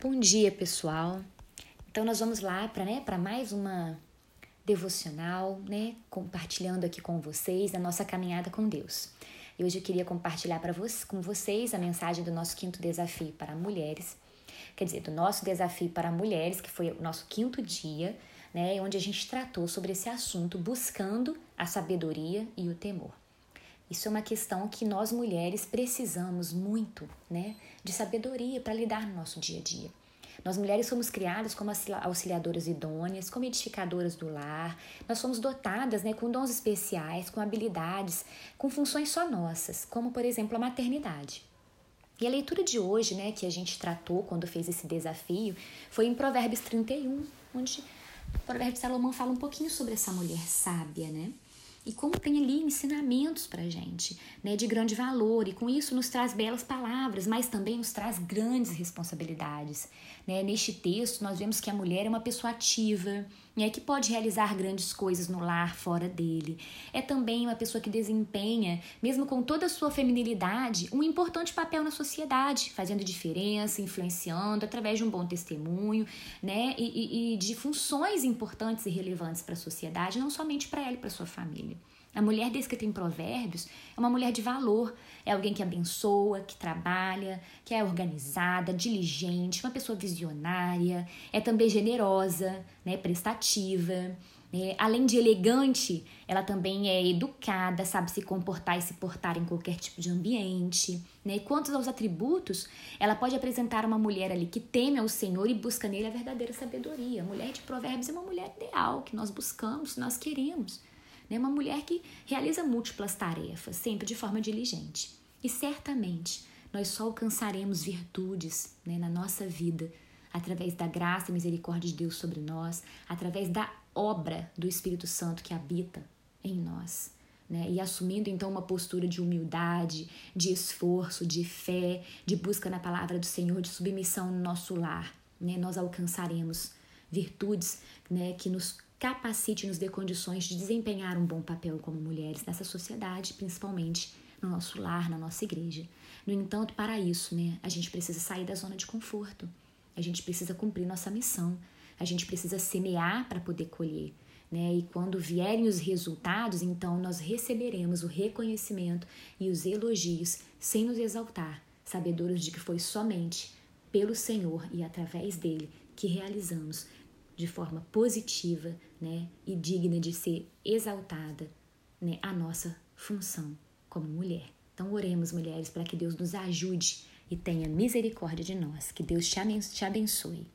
Bom dia, pessoal. Então nós vamos lá para né, mais uma devocional, né, compartilhando aqui com vocês a nossa caminhada com Deus. E hoje eu queria compartilhar para vocês, com vocês a mensagem do nosso quinto desafio para mulheres. Quer dizer, do nosso desafio para mulheres, que foi o nosso quinto dia, né, onde a gente tratou sobre esse assunto buscando a sabedoria e o temor. Isso é uma questão que nós mulheres precisamos muito, né, de sabedoria para lidar no nosso dia a dia. Nós mulheres somos criadas como auxiliadoras idôneas, como edificadoras do lar. Nós somos dotadas né, com dons especiais, com habilidades, com funções só nossas, como por exemplo a maternidade. E a leitura de hoje, né, que a gente tratou quando fez esse desafio, foi em Provérbios 31, onde o Provérbio de Salomão fala um pouquinho sobre essa mulher sábia, né? E como tem ali ensinamentos para gente, né, de grande valor, e com isso nos traz belas palavras, mas também nos traz grandes responsabilidades. Né? Neste texto, nós vemos que a mulher é uma pessoa ativa, né, que pode realizar grandes coisas no lar, fora dele. É também uma pessoa que desempenha, mesmo com toda a sua feminilidade, um importante papel na sociedade, fazendo diferença, influenciando através de um bom testemunho, né, e, e, e de funções importantes e relevantes para a sociedade, não somente para ela e para sua família. A mulher descrita em Provérbios é uma mulher de valor, é alguém que abençoa, que trabalha, que é organizada, diligente, uma pessoa visionária, é também generosa, né, prestativa. Né? Além de elegante, ela também é educada, sabe se comportar e se portar em qualquer tipo de ambiente. Né? Quanto aos atributos, ela pode apresentar uma mulher ali que teme ao Senhor e busca nele a verdadeira sabedoria. A mulher de Provérbios é uma mulher ideal que nós buscamos, nós queremos. Né? Uma mulher que realiza múltiplas tarefas, sempre de forma diligente. E certamente nós só alcançaremos virtudes né, na nossa vida através da graça e misericórdia de Deus sobre nós, através da obra do Espírito Santo que habita em nós. Né? E assumindo então uma postura de humildade, de esforço, de fé, de busca na palavra do Senhor, de submissão no nosso lar, né? nós alcançaremos virtudes né, que nos capacite e nos dê condições de desempenhar um bom papel como mulheres nessa sociedade, principalmente no nosso lar, na nossa igreja. No entanto, para isso, né, a gente precisa sair da zona de conforto. A gente precisa cumprir nossa missão. A gente precisa semear para poder colher. Né? E quando vierem os resultados, então nós receberemos o reconhecimento e os elogios sem nos exaltar, sabedores de que foi somente pelo Senhor e através dele que realizamos de forma positiva né, e digna de ser exaltada né, a nossa função como mulher. Então, oremos, mulheres, para que Deus nos ajude e tenha misericórdia de nós. Que Deus te abençoe.